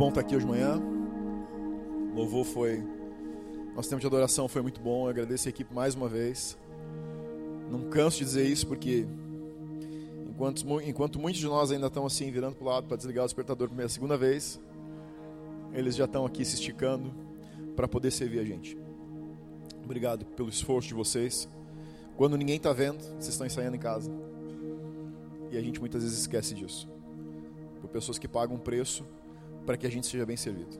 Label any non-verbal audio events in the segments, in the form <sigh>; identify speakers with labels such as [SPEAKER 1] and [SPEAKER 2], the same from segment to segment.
[SPEAKER 1] bom estar aqui hoje de manhã. O louvor foi. Nosso tempo de adoração foi muito bom. Eu agradeço a equipe mais uma vez. Não canso de dizer isso porque enquanto, enquanto muitos de nós ainda estão assim virando para o lado para desligar o despertador pela segunda vez, eles já estão aqui se esticando para poder servir a gente. Obrigado pelo esforço de vocês. Quando ninguém está vendo, vocês estão ensaiando em casa. E a gente muitas vezes esquece disso. Por pessoas que pagam um preço para que a gente seja bem servido.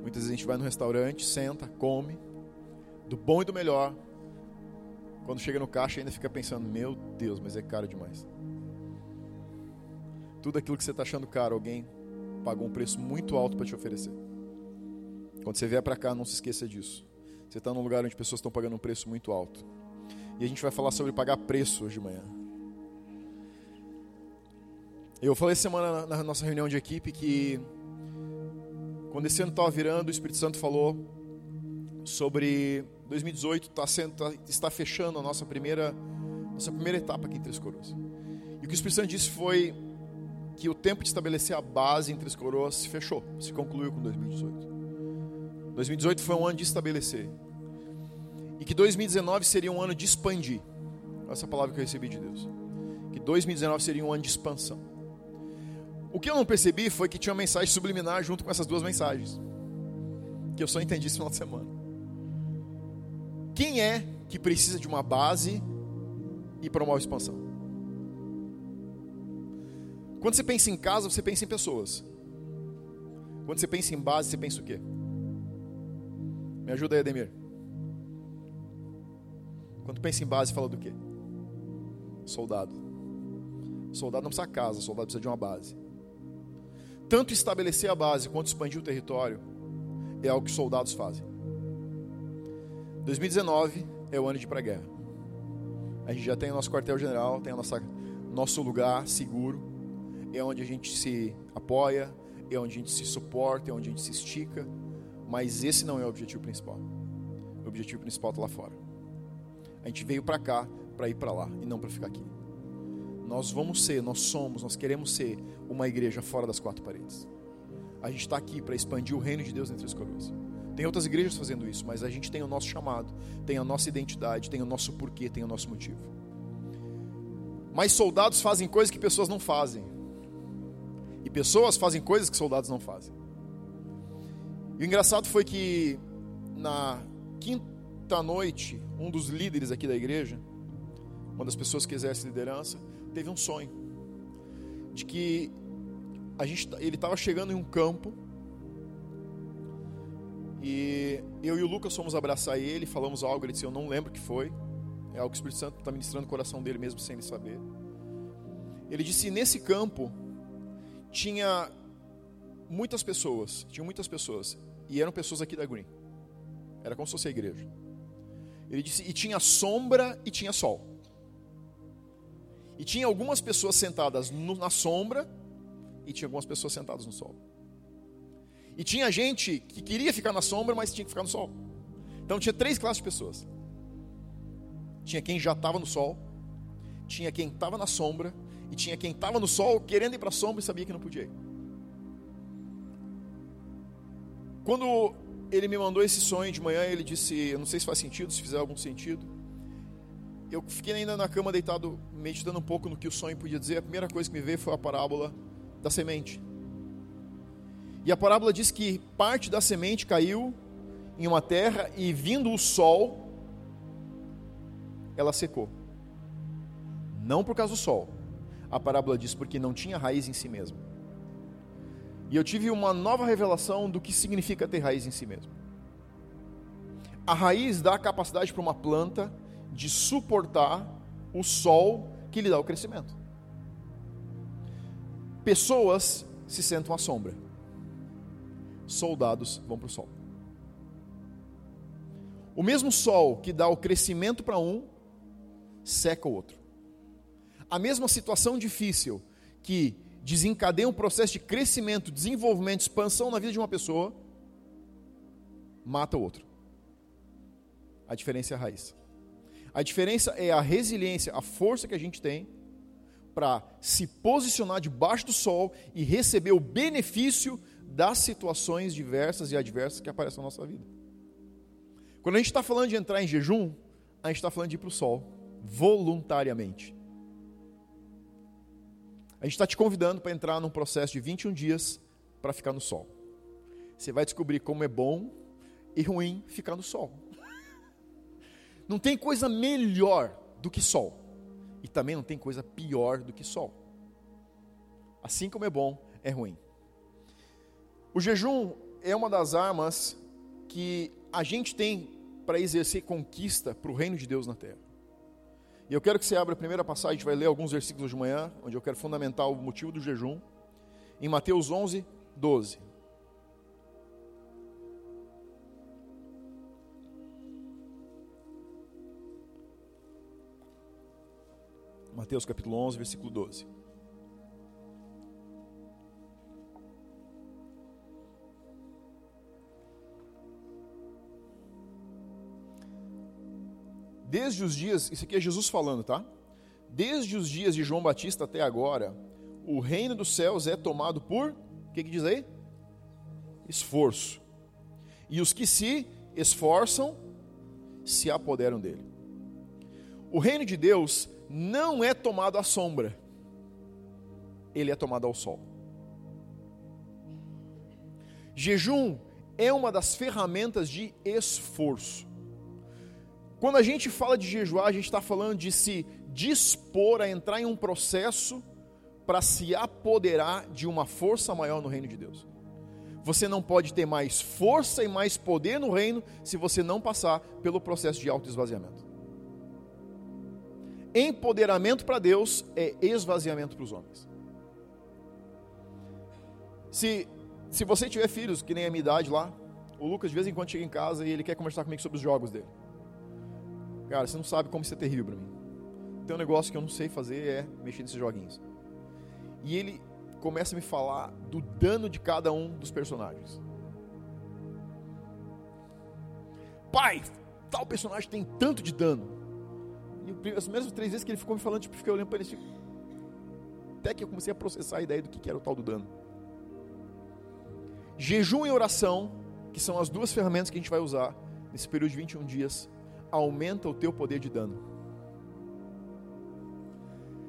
[SPEAKER 1] Muitas vezes a gente vai no restaurante, senta, come, do bom e do melhor. Quando chega no caixa ainda fica pensando, meu Deus, mas é caro demais. Tudo aquilo que você está achando caro, alguém pagou um preço muito alto para te oferecer. Quando você vier para cá, não se esqueça disso. Você está num lugar onde pessoas estão pagando um preço muito alto. E a gente vai falar sobre pagar preço hoje de manhã. Eu falei semana na nossa reunião de equipe que quando esse ano estava virando, o Espírito Santo falou sobre 2018 tá sendo, tá, está fechando a nossa primeira nossa primeira etapa aqui em Três Coroas. E o que o Espírito Santo disse foi que o tempo de estabelecer a base em Três Coroas se fechou, se concluiu com 2018. 2018 foi um ano de estabelecer. E que 2019 seria um ano de expandir. Essa é palavra que eu recebi de Deus. Que 2019 seria um ano de expansão. O que eu não percebi foi que tinha uma mensagem subliminar junto com essas duas mensagens. Que eu só entendi esse final de semana. Quem é que precisa de uma base e promove expansão? Quando você pensa em casa, você pensa em pessoas. Quando você pensa em base, você pensa o quê? Me ajuda aí, Ademir. Quando pensa em base, fala do quê? Soldado. Soldado não precisa casa, soldado precisa de uma base tanto estabelecer a base quanto expandir o território é algo que soldados fazem. 2019 é o ano de ir para a guerra. A gente já tem o nosso quartel-general, tem o nosso lugar seguro, é onde a gente se apoia, é onde a gente se suporta, é onde a gente se estica, mas esse não é o objetivo principal. O objetivo principal está lá fora. A gente veio para cá para ir para lá e não para ficar aqui. Nós vamos ser, nós somos, nós queremos ser uma igreja fora das quatro paredes. A gente está aqui para expandir o reino de Deus entre as coroas. Tem outras igrejas fazendo isso, mas a gente tem o nosso chamado, tem a nossa identidade, tem o nosso porquê, tem o nosso motivo. Mas soldados fazem coisas que pessoas não fazem. E pessoas fazem coisas que soldados não fazem. E o engraçado foi que na quinta noite, um dos líderes aqui da igreja, uma das pessoas que exerce liderança, teve um sonho de que a gente, ele estava chegando em um campo e eu e o Lucas fomos abraçar ele, falamos algo, ele disse, eu não lembro o que foi, é algo que o Espírito Santo está ministrando o coração dele mesmo sem ele saber. Ele disse, nesse campo tinha muitas pessoas, tinha muitas pessoas, e eram pessoas aqui da Green, era como se fosse a igreja. Ele disse, e tinha sombra e tinha sol. E tinha algumas pessoas sentadas no, na sombra e tinha algumas pessoas sentadas no sol. E tinha gente que queria ficar na sombra, mas tinha que ficar no sol. Então tinha três classes de pessoas. Tinha quem já estava no sol, tinha quem estava na sombra e tinha quem estava no sol querendo ir para a sombra e sabia que não podia ir. Quando ele me mandou esse sonho de manhã, ele disse: Eu não sei se faz sentido, se fizer algum sentido eu fiquei ainda na cama deitado, meditando um pouco no que o sonho podia dizer. A primeira coisa que me veio foi a parábola da semente. E a parábola diz que parte da semente caiu em uma terra e vindo o sol, ela secou. Não por causa do sol. A parábola diz porque não tinha raiz em si mesmo. E eu tive uma nova revelação do que significa ter raiz em si mesmo. A raiz dá a capacidade para uma planta de suportar o sol que lhe dá o crescimento. Pessoas se sentam à sombra, soldados vão para o sol. O mesmo sol que dá o crescimento para um, seca o outro. A mesma situação difícil que desencadeia um processo de crescimento, desenvolvimento, expansão na vida de uma pessoa, mata o outro. A diferença é a raiz. A diferença é a resiliência, a força que a gente tem para se posicionar debaixo do sol e receber o benefício das situações diversas e adversas que aparecem na nossa vida. Quando a gente está falando de entrar em jejum, a gente está falando de ir para o sol, voluntariamente. A gente está te convidando para entrar num processo de 21 dias para ficar no sol. Você vai descobrir como é bom e ruim ficar no sol. <laughs> Não tem coisa melhor do que sol. Também não tem coisa pior do que sol. Assim como é bom, é ruim. O jejum é uma das armas que a gente tem para exercer conquista para o reino de Deus na terra. E eu quero que você abra a primeira passagem, a gente vai ler alguns versículos de manhã, onde eu quero fundamentar o motivo do jejum. Em Mateus 11, 12. Mateus capítulo 11, versículo 12. Desde os dias, isso aqui é Jesus falando, tá? Desde os dias de João Batista até agora, o reino dos céus é tomado por, o que, que diz aí? Esforço. E os que se esforçam se apoderam dele. O reino de Deus não é tomado à sombra, ele é tomado ao sol. Jejum é uma das ferramentas de esforço. Quando a gente fala de jejuar, a gente está falando de se dispor a entrar em um processo para se apoderar de uma força maior no reino de Deus. Você não pode ter mais força e mais poder no reino se você não passar pelo processo de autoesvaziamento. Empoderamento para Deus é esvaziamento para os homens. Se, se você tiver filhos, que nem a minha idade lá, o Lucas de vez em quando chega em casa e ele quer conversar comigo sobre os jogos dele. Cara, você não sabe como isso é terrível para mim. Tem um negócio que eu não sei fazer é mexer nesses joguinhos. E ele começa a me falar do dano de cada um dos personagens. Pai, tal personagem tem tanto de dano. E as mesmas três vezes que ele ficou me falando, tipo, fiquei olhando para ele. Tipo, até que eu comecei a processar a ideia do que era o tal do dano. Jejum e oração, que são as duas ferramentas que a gente vai usar nesse período de 21 dias, aumenta o teu poder de dano.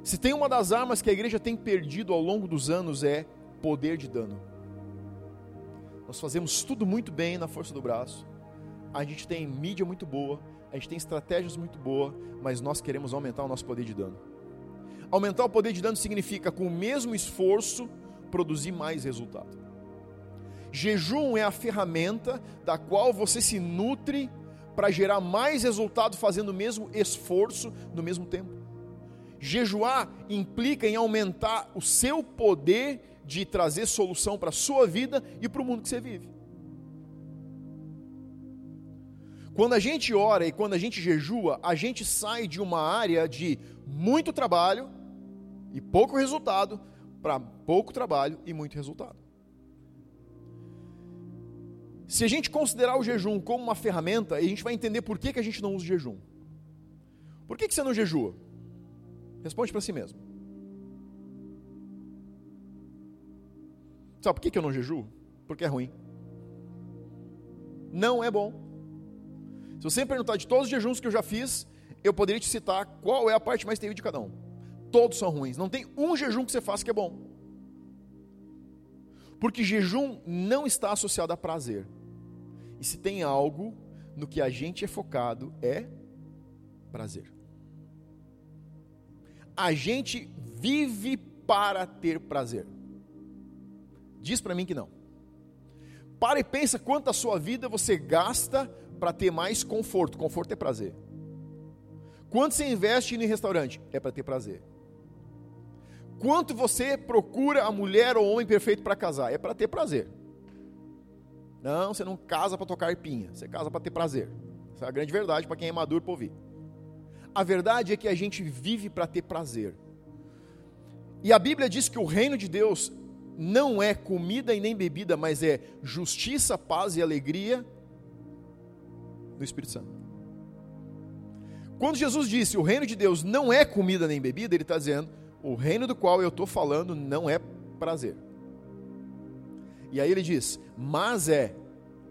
[SPEAKER 1] Se tem uma das armas que a igreja tem perdido ao longo dos anos é poder de dano. Nós fazemos tudo muito bem na força do braço. A gente tem mídia muito boa, a gente tem estratégias muito boas, mas nós queremos aumentar o nosso poder de dano. Aumentar o poder de dano significa, com o mesmo esforço, produzir mais resultado. Jejum é a ferramenta da qual você se nutre para gerar mais resultado fazendo o mesmo esforço no mesmo tempo. Jejuar implica em aumentar o seu poder de trazer solução para a sua vida e para o mundo que você vive. Quando a gente ora e quando a gente jejua, a gente sai de uma área de muito trabalho e pouco resultado para pouco trabalho e muito resultado. Se a gente considerar o jejum como uma ferramenta, a gente vai entender por que, que a gente não usa o jejum. Por que, que você não jejua? Responde para si mesmo. Sabe por que, que eu não jejuo? Porque é ruim. Não é bom. Se você me perguntar de todos os jejuns que eu já fiz, eu poderia te citar qual é a parte mais terrível de cada um. Todos são ruins. Não tem um jejum que você faça que é bom. Porque jejum não está associado a prazer. E se tem algo no que a gente é focado é prazer. A gente vive para ter prazer. Diz para mim que não. Para e pensa quanto a sua vida você gasta para ter mais conforto. Conforto é prazer. Quanto você investe em restaurante? É para ter prazer. Quanto você procura a mulher ou homem perfeito para casar? É para ter prazer. Não, você não casa para tocar arpinha, você casa para ter prazer. Essa é a grande verdade para quem é maduro para ouvir. A verdade é que a gente vive para ter prazer. E a Bíblia diz que o reino de Deus não é comida e nem bebida, mas é justiça, paz e alegria do Espírito Santo. Quando Jesus disse o reino de Deus não é comida nem bebida, ele está dizendo o reino do qual eu estou falando não é prazer. E aí ele diz: Mas é,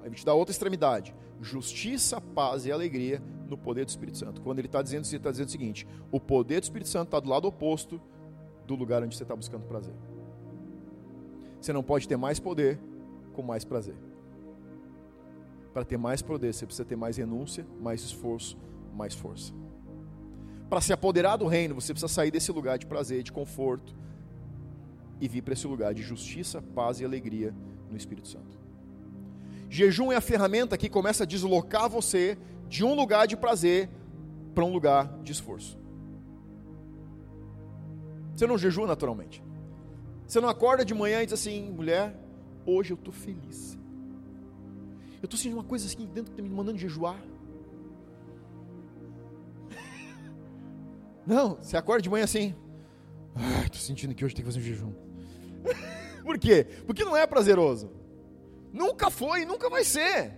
[SPEAKER 1] aí ele te dá outra extremidade: justiça, paz e alegria no poder do Espírito Santo. Quando ele está dizendo isso, ele está dizendo o seguinte: o poder do Espírito Santo está do lado oposto do lugar onde você está buscando prazer. Você não pode ter mais poder com mais prazer. Para ter mais poder, você precisa ter mais renúncia, mais esforço, mais força. Para se apoderar do reino, você precisa sair desse lugar de prazer, de conforto e vir para esse lugar de justiça, paz e alegria no Espírito Santo. Jejum é a ferramenta que começa a deslocar você de um lugar de prazer para um lugar de esforço. Você não jejua naturalmente. Você não acorda de manhã e diz assim, mulher, hoje eu estou feliz. Eu estou sentindo uma coisa assim dentro que está me mandando jejuar. <laughs> Não, você acorda de manhã assim. Estou sentindo que hoje tem que fazer um jejum. <laughs> Por quê? Porque não é prazeroso. Nunca foi, nunca vai ser.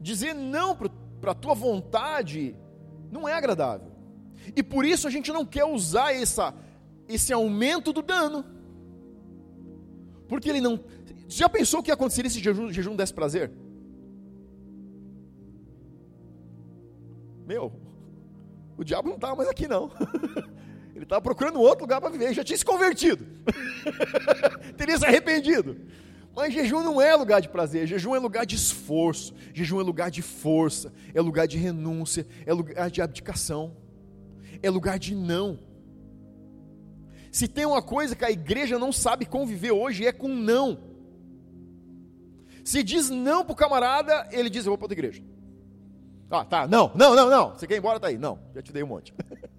[SPEAKER 1] Dizer não para a tua vontade não é agradável. E por isso a gente não quer usar essa, esse aumento do dano. Porque ele não. Já pensou o que aconteceria se jejum, jejum desse prazer? Meu, o diabo não estava mais aqui não. <laughs> Ele estava procurando outro lugar para viver, já tinha se convertido. <laughs> Teria se arrependido. Mas jejum não é lugar de prazer, jejum é lugar de esforço, jejum é lugar de força, é lugar de renúncia, é lugar de abdicação, é lugar de não. Se tem uma coisa que a igreja não sabe conviver hoje, é com não. Se diz não para o camarada, ele diz: Eu vou para outra igreja. Ah, tá, não, não, não, não. Você quer ir embora? Tá aí. Não, já te dei um monte. <laughs>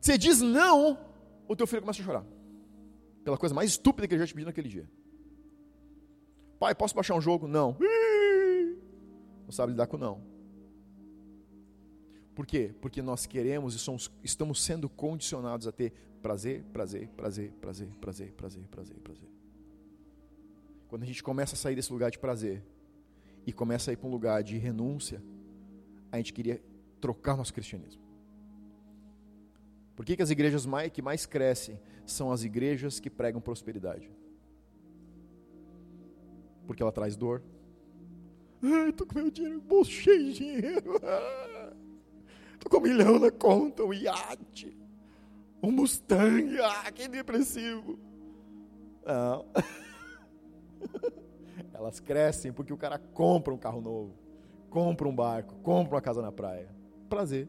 [SPEAKER 1] Você diz não, o teu filho começa a chorar. Pela coisa mais estúpida que ele já te pediu naquele dia. Pai, posso baixar um jogo? Não. <laughs> Não sabe lidar com não. Por quê? Porque nós queremos e somos, estamos sendo condicionados a ter prazer, prazer, prazer, prazer, prazer, prazer, prazer, prazer. Quando a gente começa a sair desse lugar de prazer e começa a ir para um lugar de renúncia, a gente queria trocar nosso cristianismo. Por que, que as igrejas mais, que mais crescem são as igrejas que pregam prosperidade? Porque ela traz dor. Ai, estou com meu dinheiro, bolso cheio de dinheiro. <laughs> Estou com um milhão na conta, um iate, um Mustang. Ah, que depressivo. Não. <laughs> Elas crescem porque o cara compra um carro novo, compra um barco, compra uma casa na praia. Prazer.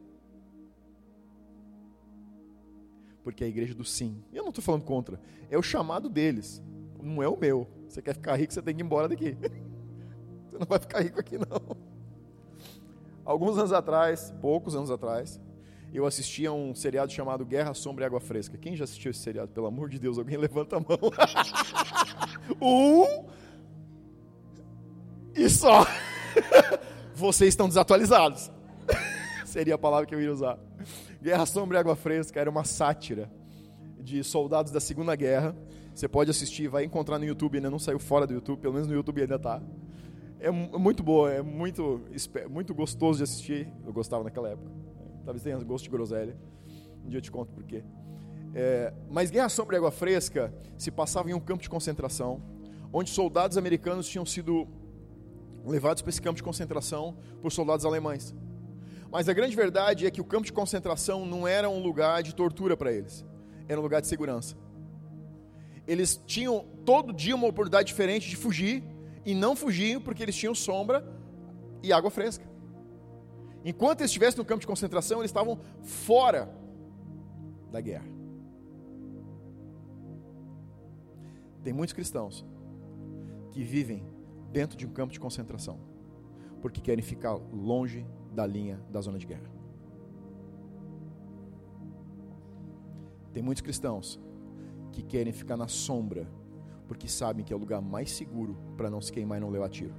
[SPEAKER 1] porque é a igreja do sim. E eu não estou falando contra, é o chamado deles, não é o meu. Você quer ficar rico, você tem que ir embora daqui. <laughs> Você não vai ficar rico aqui, não. Alguns anos atrás, poucos anos atrás, eu assisti a um seriado chamado Guerra, Sombra e Água Fresca. Quem já assistiu esse seriado? Pelo amor de Deus, alguém <laughs> levanta a mão. <laughs> um e só. <laughs> Vocês estão desatualizados. <laughs> Seria a palavra que eu ia usar. Guerra Sombra e Água Fresca era uma sátira de soldados da Segunda Guerra. Você pode assistir, vai encontrar no YouTube, ainda não saiu fora do YouTube, pelo menos no YouTube ainda está. É muito boa, é muito, muito gostoso de assistir. Eu gostava naquela época. Talvez tenha gosto de groselha. Um dia eu te conto por quê. É, mas Guerra Sombra e Água Fresca se passava em um campo de concentração, onde soldados americanos tinham sido levados para esse campo de concentração por soldados alemães. Mas a grande verdade é que o campo de concentração não era um lugar de tortura para eles, era um lugar de segurança. Eles tinham todo dia uma oportunidade diferente de fugir, e não fugiam porque eles tinham sombra e água fresca. Enquanto eles estivessem no campo de concentração, eles estavam fora da guerra. Tem muitos cristãos que vivem dentro de um campo de concentração, porque querem ficar longe da linha da zona de guerra. Tem muitos cristãos que querem ficar na sombra porque sabem que é o lugar mais seguro para não se queimar e não levar tiro.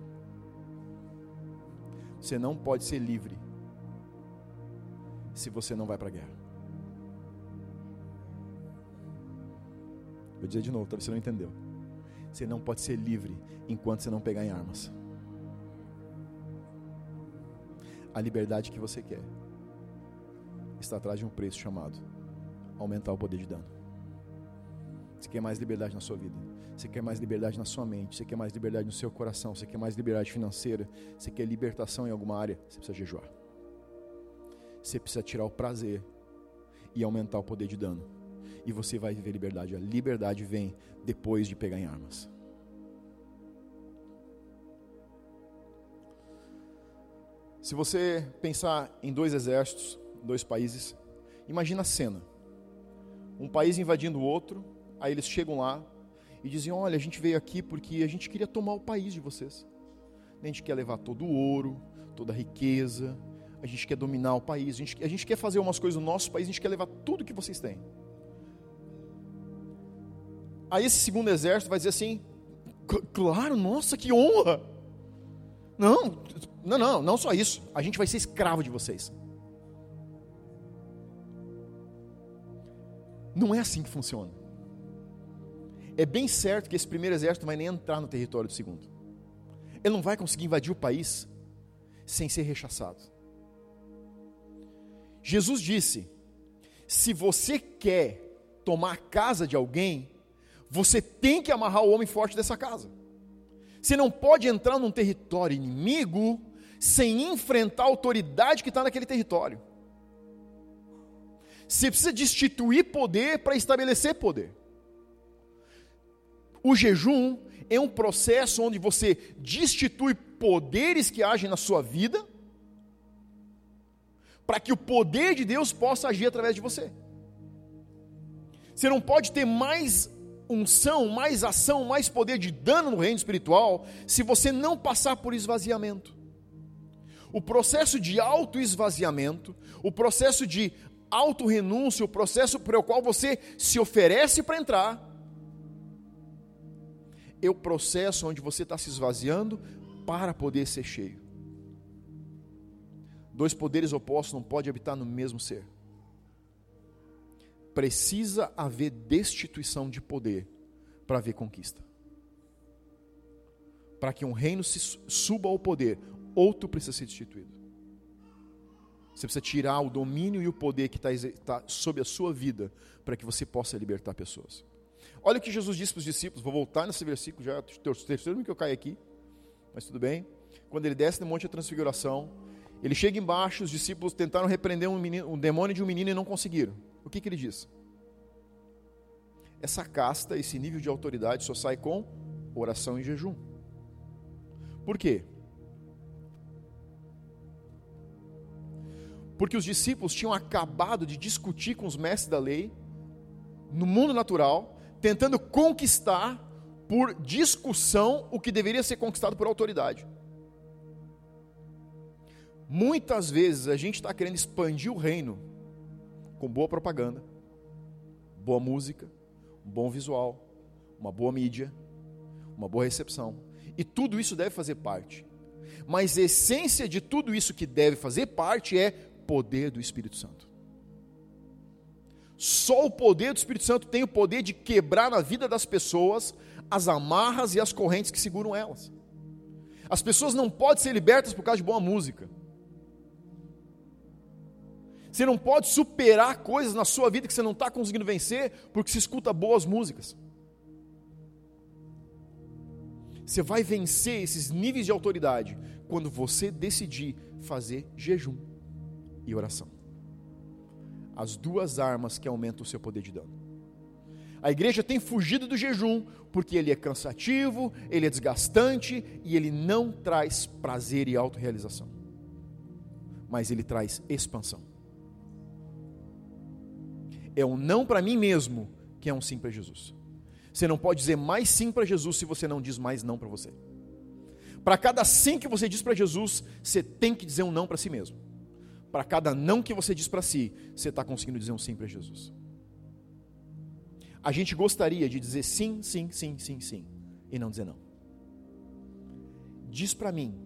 [SPEAKER 1] Você não pode ser livre se você não vai para a guerra. Vou dizer de novo, talvez você não entendeu. Você não pode ser livre enquanto você não pegar em armas. a liberdade que você quer está atrás de um preço chamado aumentar o poder de dano. Você quer mais liberdade na sua vida. Você quer mais liberdade na sua mente. Você quer mais liberdade no seu coração. Você quer mais liberdade financeira. Você quer libertação em alguma área. Você precisa jejuar. Você precisa tirar o prazer e aumentar o poder de dano. E você vai viver liberdade. A liberdade vem depois de pegar em armas. Se você pensar em dois exércitos, dois países, imagina a cena. Um país invadindo o outro, aí eles chegam lá e dizem: Olha, a gente veio aqui porque a gente queria tomar o país de vocês. A gente quer levar todo o ouro, toda a riqueza, a gente quer dominar o país, a gente, a gente quer fazer umas coisas no nosso país, a gente quer levar tudo que vocês têm. Aí esse segundo exército vai dizer assim: Claro, nossa, que honra! Não, não, não, não só isso. A gente vai ser escravo de vocês. Não é assim que funciona. É bem certo que esse primeiro exército vai nem entrar no território do segundo. Ele não vai conseguir invadir o país sem ser rechaçado. Jesus disse: se você quer tomar a casa de alguém, você tem que amarrar o homem forte dessa casa. Você não pode entrar num território inimigo sem enfrentar a autoridade que está naquele território. Você precisa destituir poder para estabelecer poder. O jejum é um processo onde você destitui poderes que agem na sua vida, para que o poder de Deus possa agir através de você. Você não pode ter mais unção, mais ação, mais poder de dano no reino espiritual se você não passar por esvaziamento o processo de autoesvaziamento, o processo de autorrenúncia, o processo pelo qual você se oferece para entrar, é o processo onde você está se esvaziando para poder ser cheio. Dois poderes opostos não podem habitar no mesmo ser. Precisa haver destituição de poder para haver conquista. Para que um reino se suba ao poder, outro precisa ser destituído. Você precisa tirar o domínio e o poder que está tá sob a sua vida para que você possa libertar pessoas. Olha o que Jesus disse para os discípulos, vou voltar nesse versículo, já é o terceiro que eu caio aqui, mas tudo bem. Quando ele desce no Monte da Transfiguração, ele chega embaixo, os discípulos tentaram repreender um, menino, um demônio de um menino e não conseguiram. O que, que ele diz? Essa casta, esse nível de autoridade só sai com oração e jejum. Por quê? porque os discípulos tinham acabado de discutir com os mestres da lei, no mundo natural, tentando conquistar por discussão o que deveria ser conquistado por autoridade. Muitas vezes a gente está querendo expandir o reino com boa propaganda, boa música, um bom visual, uma boa mídia, uma boa recepção. E tudo isso deve fazer parte. Mas a essência de tudo isso que deve fazer parte é poder do Espírito Santo. Só o poder do Espírito Santo tem o poder de quebrar na vida das pessoas as amarras e as correntes que seguram elas. As pessoas não podem ser libertas por causa de boa música. Você não pode superar coisas na sua vida que você não está conseguindo vencer porque se escuta boas músicas. Você vai vencer esses níveis de autoridade quando você decidir fazer jejum e oração. As duas armas que aumentam o seu poder de dano. A igreja tem fugido do jejum porque ele é cansativo, ele é desgastante e ele não traz prazer e autorrealização. Mas ele traz expansão. É um não para mim mesmo que é um sim para Jesus. Você não pode dizer mais sim para Jesus se você não diz mais não para você. Para cada sim que você diz para Jesus, você tem que dizer um não para si mesmo para cada não que você diz para si, você está conseguindo dizer um sim para Jesus. A gente gostaria de dizer sim, sim, sim, sim, sim, e não dizer não. Diz para mim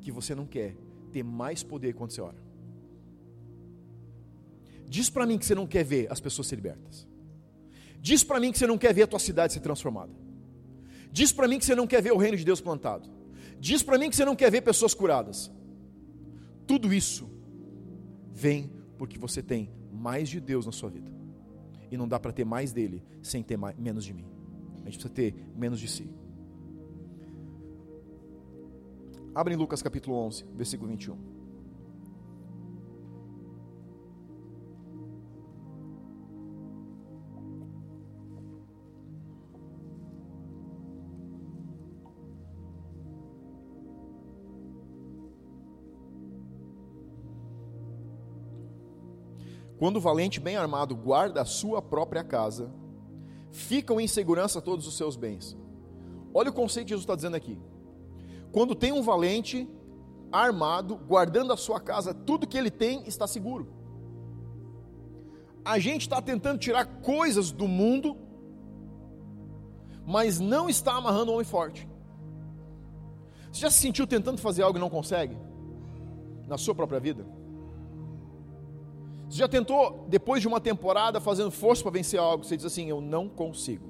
[SPEAKER 1] que você não quer ter mais poder quando você ora. Diz para mim que você não quer ver as pessoas ser libertas. Diz para mim que você não quer ver a tua cidade ser transformada. Diz para mim que você não quer ver o reino de Deus plantado. Diz para mim que você não quer ver pessoas curadas. Tudo isso vem porque você tem mais de Deus na sua vida E não dá para ter mais dele sem ter mais, menos de mim. A gente precisa ter menos de si. Abre em Lucas capítulo 11, versículo 21. Quando o valente bem armado guarda a sua própria casa, ficam em segurança todos os seus bens. Olha o conceito que Jesus está dizendo aqui. Quando tem um valente armado, guardando a sua casa, tudo que ele tem está seguro. A gente está tentando tirar coisas do mundo, mas não está amarrando o homem forte. Você já se sentiu tentando fazer algo e não consegue? Na sua própria vida? Você já tentou, depois de uma temporada, fazendo força para vencer algo, você diz assim: Eu não consigo.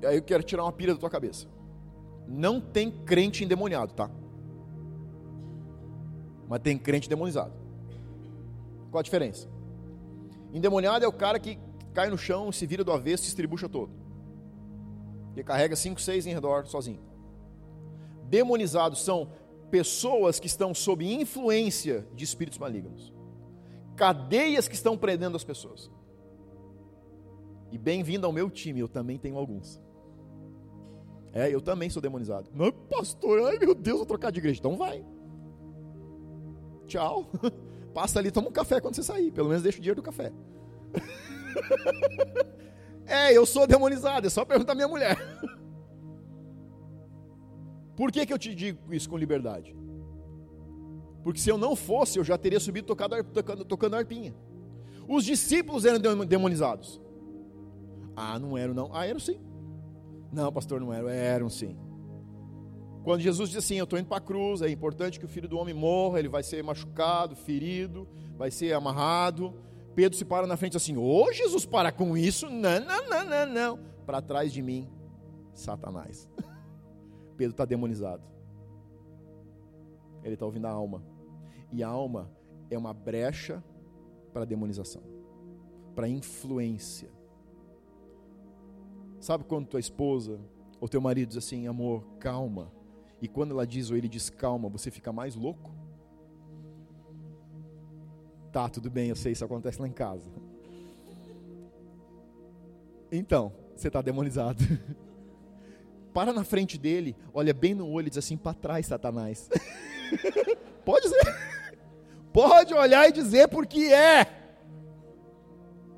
[SPEAKER 1] E aí eu quero tirar uma pira da tua cabeça. Não tem crente endemoniado, tá? Mas tem crente demonizado. Qual a diferença? Endemoniado é o cara que cai no chão, se vira do avesso, se estribucha todo. E carrega cinco, seis em redor sozinho. Demonizados são pessoas que estão sob influência de espíritos malignos, cadeias que estão prendendo as pessoas. E bem-vindo ao meu time, eu também tenho alguns. É, eu também sou demonizado. Não, pastor, ai meu Deus, vou trocar de igreja. Então vai. Tchau. <laughs> Passa ali, toma um café quando você sair. Pelo menos deixa o dinheiro do café. <laughs> é, eu sou demonizado, é só perguntar minha mulher. <laughs> Por que, que eu te digo isso com liberdade? Porque se eu não fosse, eu já teria subido tocado, tocando, tocando arpinha. Os discípulos eram demonizados. Ah, não eram não. Ah, eram sim. Não, pastor, não eram. Eram sim. Quando Jesus disse assim: Eu estou indo para a cruz, é importante que o filho do homem morra, ele vai ser machucado, ferido, vai ser amarrado. Pedro se para na frente assim: Ô oh, Jesus, para com isso. Não, não, não, não, não. Para trás de mim, Satanás. <laughs> Pedro está demonizado. Ele está ouvindo a alma. E a alma é uma brecha para a demonização, para influência. Sabe quando tua esposa ou teu marido diz assim, amor, calma. E quando ela diz ou ele diz calma, você fica mais louco? Tá, tudo bem, eu sei, isso acontece lá em casa. Então, você está demonizado. <laughs> para na frente dele, olha bem no olho e diz assim: para trás, Satanás. <laughs> Pode dizer. Pode olhar e dizer porque é.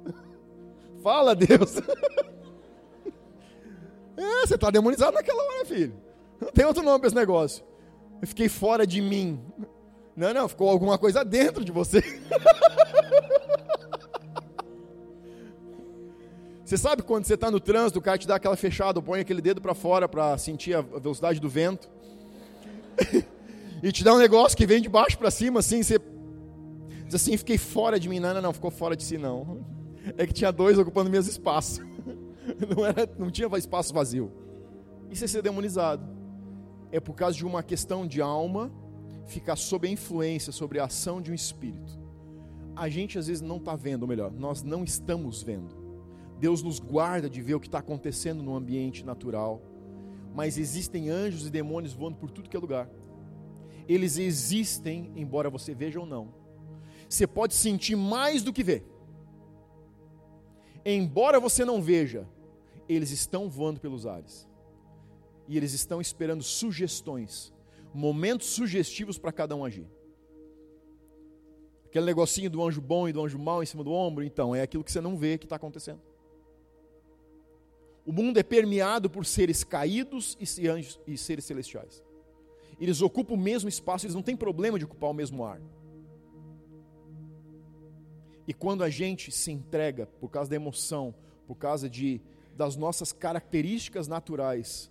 [SPEAKER 1] <laughs> Fala, Deus. <laughs> É, você está demonizado naquela hora, filho. Não tem outro nome para esse negócio. Eu fiquei fora de mim. Não, não, ficou alguma coisa dentro de você. Você sabe quando você está no trânsito, o cara te dá aquela fechada, põe aquele dedo para fora para sentir a velocidade do vento. <laughs> e te dá um negócio que vem de baixo para cima, assim, você diz assim, fiquei fora de mim. Não, não, não, ficou fora de si, não. <laughs> É que tinha dois ocupando meus espaços. <laughs> Não, era, não tinha espaço vazio. Isso é ser demonizado. É por causa de uma questão de alma ficar sob a influência, sobre a ação de um espírito. A gente às vezes não está vendo, ou melhor, nós não estamos vendo. Deus nos guarda de ver o que está acontecendo no ambiente natural. Mas existem anjos e demônios voando por tudo que é lugar. Eles existem, embora você veja ou não. Você pode sentir mais do que ver. Embora você não veja, eles estão voando pelos ares. E eles estão esperando sugestões, momentos sugestivos para cada um agir. Aquele negocinho do anjo bom e do anjo mau em cima do ombro, então, é aquilo que você não vê que está acontecendo. O mundo é permeado por seres caídos e anjos e seres celestiais. Eles ocupam o mesmo espaço, eles não têm problema de ocupar o mesmo ar. E quando a gente se entrega por causa da emoção, por causa de das nossas características naturais,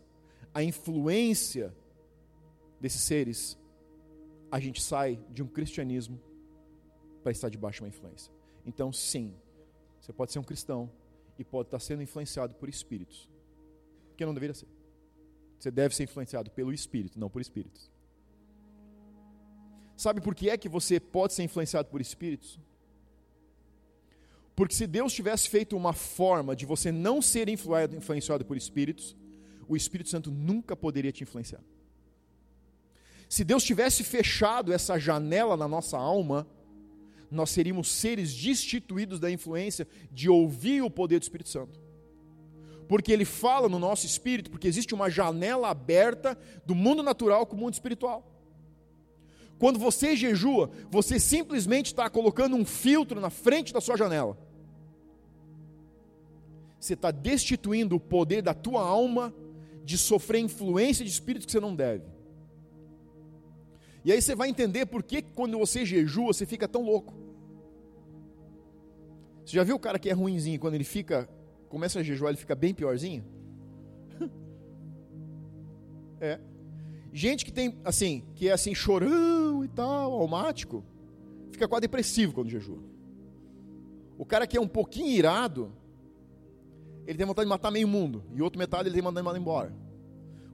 [SPEAKER 1] a influência desses seres, a gente sai de um cristianismo para estar debaixo de uma influência. Então, sim, você pode ser um cristão, e pode estar sendo influenciado por espíritos. Que não deveria ser. Você deve ser influenciado pelo espírito, não por espíritos. Sabe por que é que você pode ser influenciado por espíritos? Porque se Deus tivesse feito uma forma de você não ser influenciado por espíritos, o Espírito Santo nunca poderia te influenciar. Se Deus tivesse fechado essa janela na nossa alma, nós seríamos seres destituídos da influência de ouvir o poder do Espírito Santo. Porque ele fala no nosso espírito, porque existe uma janela aberta do mundo natural com o mundo espiritual. Quando você jejua, você simplesmente está colocando um filtro na frente da sua janela você está destituindo o poder da tua alma de sofrer influência de espíritos que você não deve. E aí você vai entender por que quando você jejua, você fica tão louco. Você já viu o cara que é ruinzinho, quando ele fica, começa a jejuar, ele fica bem piorzinho? <laughs> é. Gente que tem, assim, que é assim, chorão e tal, almático, fica quase depressivo quando jejua. O cara que é um pouquinho irado, ele tem vontade de matar meio mundo, e outro metade ele tem vontade de mandar embora.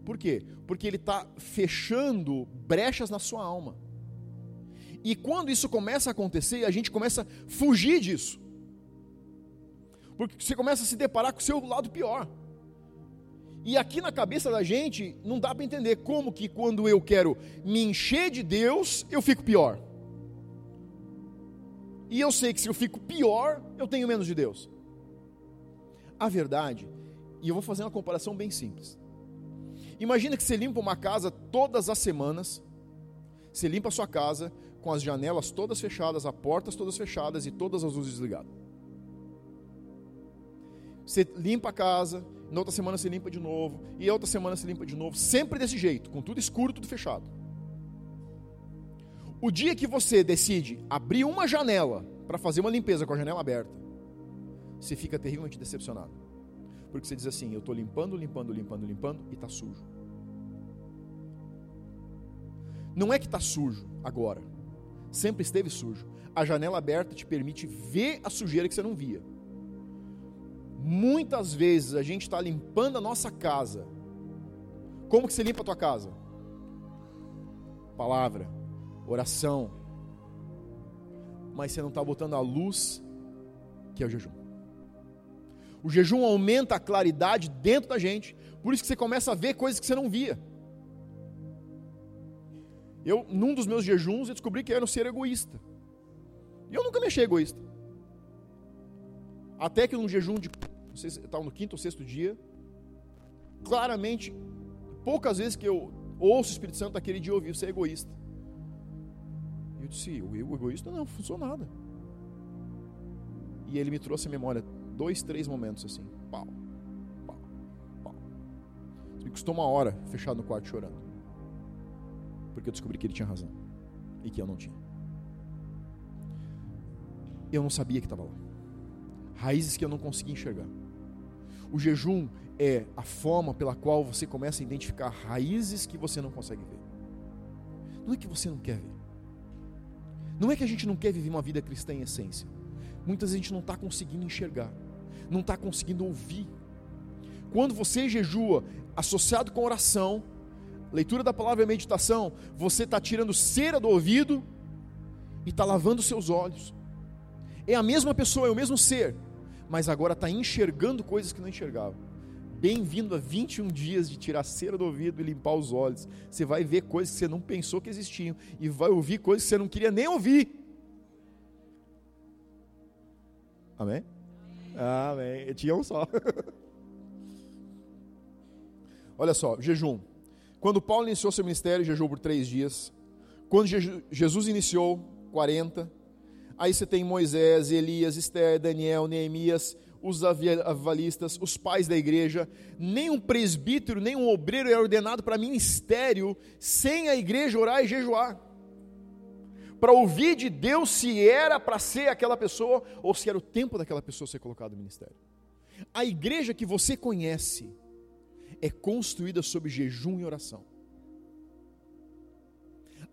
[SPEAKER 1] Por quê? Porque ele está fechando brechas na sua alma. E quando isso começa a acontecer, a gente começa a fugir disso. Porque você começa a se deparar com o seu lado pior. E aqui na cabeça da gente, não dá para entender como que quando eu quero me encher de Deus, eu fico pior. E eu sei que se eu fico pior, eu tenho menos de Deus. A verdade, e eu vou fazer uma comparação bem simples. Imagina que você limpa uma casa todas as semanas, você limpa a sua casa com as janelas todas fechadas, as portas todas fechadas e todas as luzes desligadas. Você limpa a casa, na outra semana você limpa de novo, e outra semana você limpa de novo, sempre desse jeito, com tudo escuro, tudo fechado. O dia que você decide abrir uma janela para fazer uma limpeza com a janela aberta, você fica terrivelmente decepcionado. Porque você diz assim: eu estou limpando, limpando, limpando, limpando e está sujo. Não é que está sujo agora, sempre esteve sujo. A janela aberta te permite ver a sujeira que você não via. Muitas vezes a gente está limpando a nossa casa. Como que você limpa a tua casa? Palavra, oração. Mas você não está botando a luz que é o jejum. O jejum aumenta a claridade dentro da gente, por isso que você começa a ver coisas que você não via. Eu, num dos meus jejuns, eu descobri que eu era um ser egoísta. E eu nunca me achei egoísta. Até que num jejum de, não sei se estava no quinto ou sexto dia, claramente, poucas vezes que eu ouço o Espírito Santo aquele dia eu ouvi ser egoísta. E eu disse, o egoísta não, não funciona nada. E ele me trouxe a memória, dois, três momentos assim. Pau, pau, pau. Me custou uma hora fechado no quarto chorando. Porque eu descobri que ele tinha razão. E que eu não tinha. Eu não sabia que estava lá. Raízes que eu não conseguia enxergar. O jejum é a forma pela qual você começa a identificar raízes que você não consegue ver. Não é que você não quer ver. Não é que a gente não quer viver uma vida cristã em essência. Muitas vezes a gente não está conseguindo enxergar não está conseguindo ouvir. Quando você jejua associado com oração, leitura da palavra e meditação, você está tirando cera do ouvido e está lavando seus olhos. É a mesma pessoa, é o mesmo ser, mas agora está enxergando coisas que não enxergava. Bem-vindo a 21 dias de tirar cera do ouvido e limpar os olhos. Você vai ver coisas que você não pensou que existiam e vai ouvir coisas que você não queria nem ouvir. Amém? Amém. Eu tinha um só. <laughs> Olha só, jejum. Quando Paulo iniciou seu ministério, jejuou por três dias. Quando Jesus iniciou, 40. Aí você tem Moisés, Elias, Esther, Daniel, Neemias, os avalistas, os pais da igreja. Nem um presbítero, nem um obreiro é ordenado para ministério sem a igreja orar e jejuar para ouvir de Deus se era para ser aquela pessoa ou se era o tempo daquela pessoa ser colocada no ministério. A igreja que você conhece é construída sob jejum e oração.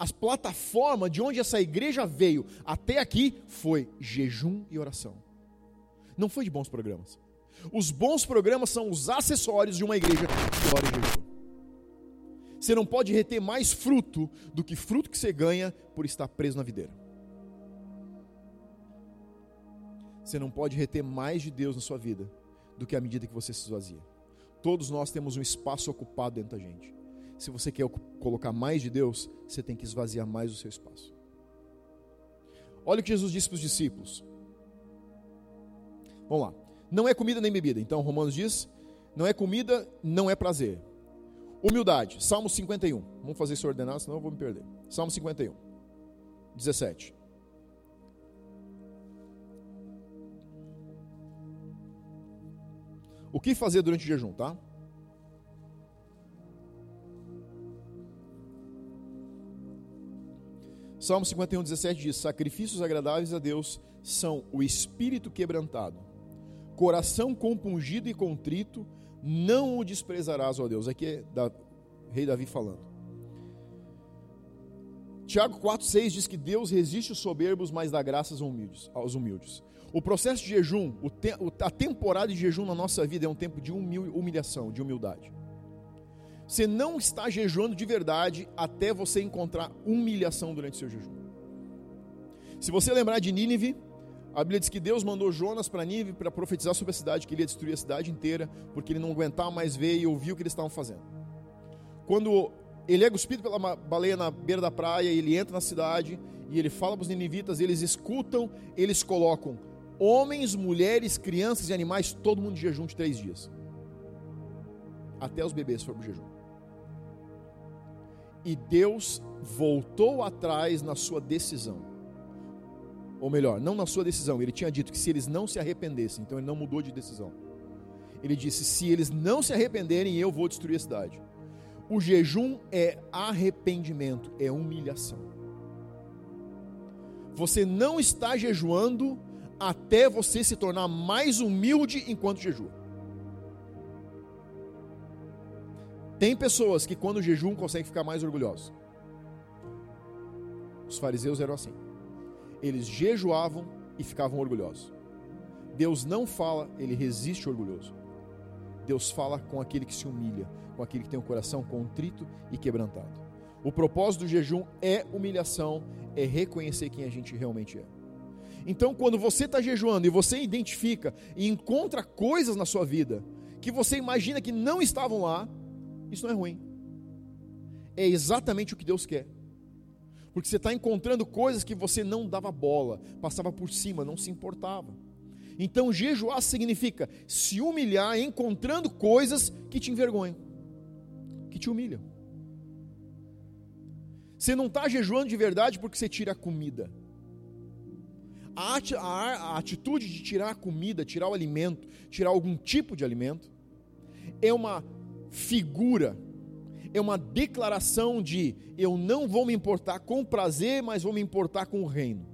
[SPEAKER 1] As plataformas de onde essa igreja veio até aqui foi jejum e oração. Não foi de bons programas. Os bons programas são os acessórios de uma igreja que ora e jejum. Você não pode reter mais fruto do que fruto que você ganha por estar preso na videira. Você não pode reter mais de Deus na sua vida do que à medida que você se esvazia. Todos nós temos um espaço ocupado dentro da gente. Se você quer colocar mais de Deus, você tem que esvaziar mais o seu espaço. Olha o que Jesus disse para os discípulos. Vamos lá. Não é comida nem bebida. Então, Romanos diz: não é comida, não é prazer. Humildade. Salmo 51. Vamos fazer isso ordenado, senão eu vou me perder. Salmo 51. 17. O que fazer durante o jejum, tá? Salmo 51, 17 diz: Sacrifícios agradáveis a Deus são o espírito quebrantado, coração compungido e contrito, não o desprezarás, ó Deus. Aqui é da, rei Davi falando. Tiago 4,6 diz que Deus resiste os soberbos, mas dá graças aos humildes. Aos humildes. O processo de jejum, a temporada de jejum na nossa vida é um tempo de humilhação, de humildade. Você não está jejuando de verdade até você encontrar humilhação durante o seu jejum. Se você lembrar de Nínive, a Bíblia diz que Deus mandou Jonas para Nínive para profetizar sobre a cidade, que ele ia destruir a cidade inteira, porque ele não aguentava mais ver e ouvir o que eles estavam fazendo. Quando ele é cuspido pela baleia na beira da praia, ele entra na cidade e ele fala para os ninivitas, eles escutam, eles colocam homens, mulheres, crianças e animais, todo mundo de jejum de três dias. Até os bebês foram para o jejum. E Deus voltou atrás na sua decisão. Ou melhor, não na sua decisão. Ele tinha dito que se eles não se arrependessem, então ele não mudou de decisão. Ele disse: se eles não se arrependerem, eu vou destruir a cidade. O jejum é arrependimento, é humilhação. Você não está jejuando até você se tornar mais humilde enquanto jejua. Tem pessoas que quando jejum conseguem ficar mais orgulhosos. Os fariseus eram assim. Eles jejuavam e ficavam orgulhosos. Deus não fala, ele resiste orgulhoso. Deus fala com aquele que se humilha, com aquele que tem o coração contrito e quebrantado. O propósito do jejum é humilhação, é reconhecer quem a gente realmente é. Então, quando você está jejuando e você identifica e encontra coisas na sua vida que você imagina que não estavam lá, isso não é ruim. É exatamente o que Deus quer. Porque você está encontrando coisas que você não dava bola, passava por cima, não se importava. Então, jejuar significa se humilhar encontrando coisas que te envergonham, que te humilham. Você não está jejuando de verdade porque você tira a comida. A, a, a atitude de tirar a comida, tirar o alimento, tirar algum tipo de alimento, é uma figura, é uma declaração de eu não vou me importar com prazer, mas vou me importar com o reino.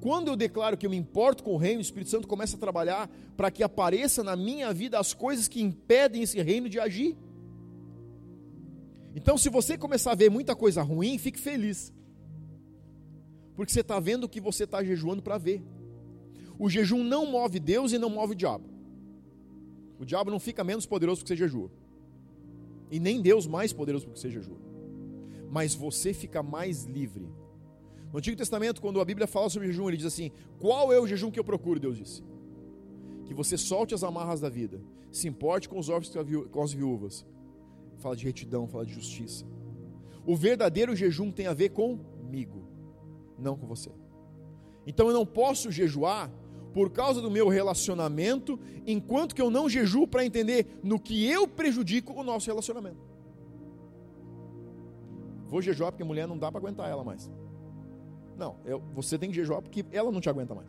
[SPEAKER 1] Quando eu declaro que eu me importo com o reino, o Espírito Santo começa a trabalhar para que apareça na minha vida as coisas que impedem esse reino de agir. Então, se você começar a ver muita coisa ruim, fique feliz. Porque você está vendo o que você está jejuando para ver. O jejum não move Deus e não move o diabo. O diabo não fica menos poderoso porque você jejua. E nem Deus mais poderoso porque você jejua. Mas você fica mais livre. No Antigo Testamento, quando a Bíblia fala sobre jejum, ele diz assim: Qual é o jejum que eu procuro? Deus disse: Que você solte as amarras da vida, se importe com os órfãos com as viúvas. Fala de retidão, fala de justiça. O verdadeiro jejum tem a ver comigo não com você. Então eu não posso jejuar por causa do meu relacionamento, enquanto que eu não jejuo para entender no que eu prejudico o nosso relacionamento. Vou jejuar porque a mulher não dá para aguentar ela mais. Não, eu, você tem que jejuar porque ela não te aguenta mais.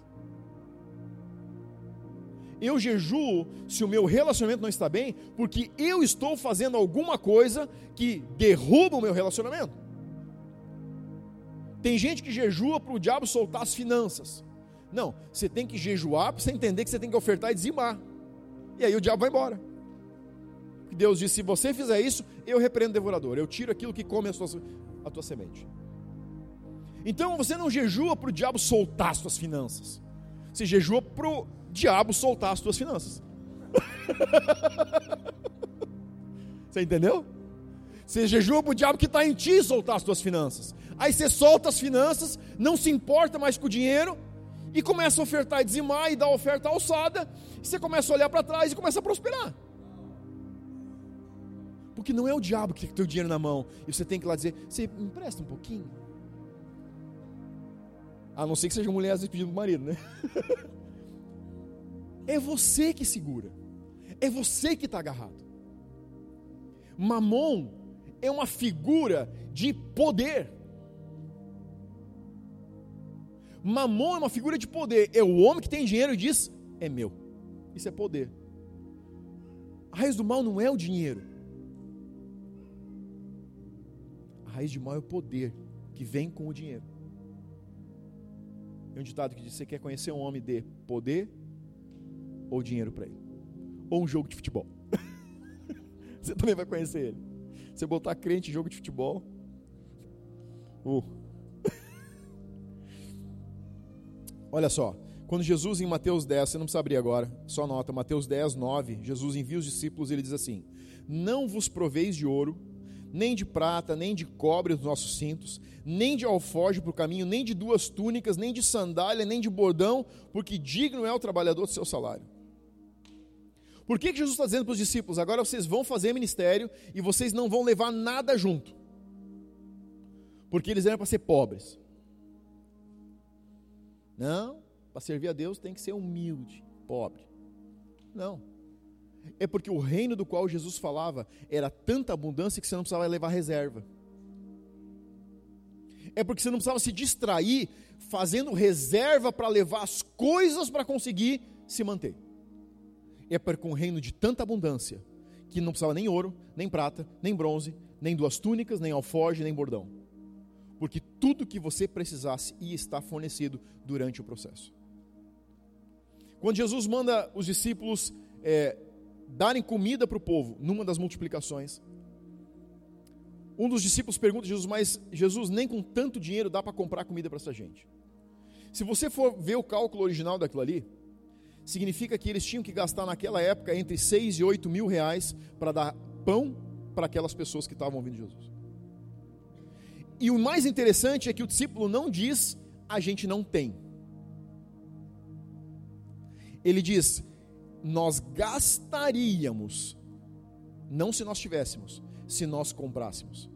[SPEAKER 1] Eu jejuo se o meu relacionamento não está bem, porque eu estou fazendo alguma coisa que derruba o meu relacionamento. Tem gente que jejua para o diabo soltar as finanças. Não, você tem que jejuar para você entender que você tem que ofertar e dizimar. E aí o diabo vai embora. Deus disse: se você fizer isso, eu repreendo o devorador. Eu tiro aquilo que come a, sua, a tua semente. Então você não jejua para o diabo soltar as suas finanças. Você jejua para o diabo soltar as suas finanças. <laughs> você entendeu? Você jejua para o diabo que está em ti soltar as suas finanças. Aí você solta as finanças, não se importa mais com o dinheiro, e começa a ofertar e dizimar e dar oferta alçada, e você começa a olhar para trás e começa a prosperar. Porque não é o diabo que tem o teu dinheiro na mão, e você tem que ir lá dizer, você empresta um pouquinho? A não ser que seja mulher às vezes pedindo do marido, né? <laughs> é você que segura. É você que está agarrado. Mamon é uma figura de poder. Mamon é uma figura de poder. É o homem que tem dinheiro e diz: é meu. Isso é poder. A raiz do mal não é o dinheiro. A raiz do mal é o poder que vem com o dinheiro. Tem um ditado que diz: você quer conhecer um homem de poder ou dinheiro para ele? Ou um jogo de futebol? <laughs> você também vai conhecer ele. Você botar crente em jogo de futebol. Uh. Olha só, quando Jesus em Mateus 10, você não precisa abrir agora, só nota, Mateus 10, 9, Jesus envia os discípulos e ele diz assim: Não vos proveis de ouro, nem de prata, nem de cobre dos nossos cintos, nem de alforje para o caminho, nem de duas túnicas, nem de sandália, nem de bordão, porque digno é o trabalhador do seu salário. Por que, que Jesus está dizendo para os discípulos: agora vocês vão fazer ministério e vocês não vão levar nada junto? Porque eles eram para ser pobres. Não, para servir a Deus tem que ser humilde, pobre. Não. É porque o reino do qual Jesus falava era tanta abundância que você não precisava levar reserva. É porque você não precisava se distrair fazendo reserva para levar as coisas para conseguir se manter é para um reino de tanta abundância que não precisava nem ouro, nem prata, nem bronze, nem duas túnicas, nem alforge, nem bordão. Porque tudo que você precisasse ia estar fornecido durante o processo. Quando Jesus manda os discípulos é, darem comida para o povo, numa das multiplicações, um dos discípulos pergunta a Jesus, mas Jesus, nem com tanto dinheiro dá para comprar comida para essa gente. Se você for ver o cálculo original daquilo ali, significa que eles tinham que gastar naquela época entre 6 e 8 mil reais para dar pão para aquelas pessoas que estavam ouvindo Jesus. E o mais interessante é que o discípulo não diz, a gente não tem. Ele diz, nós gastaríamos, não se nós tivéssemos, se nós comprássemos.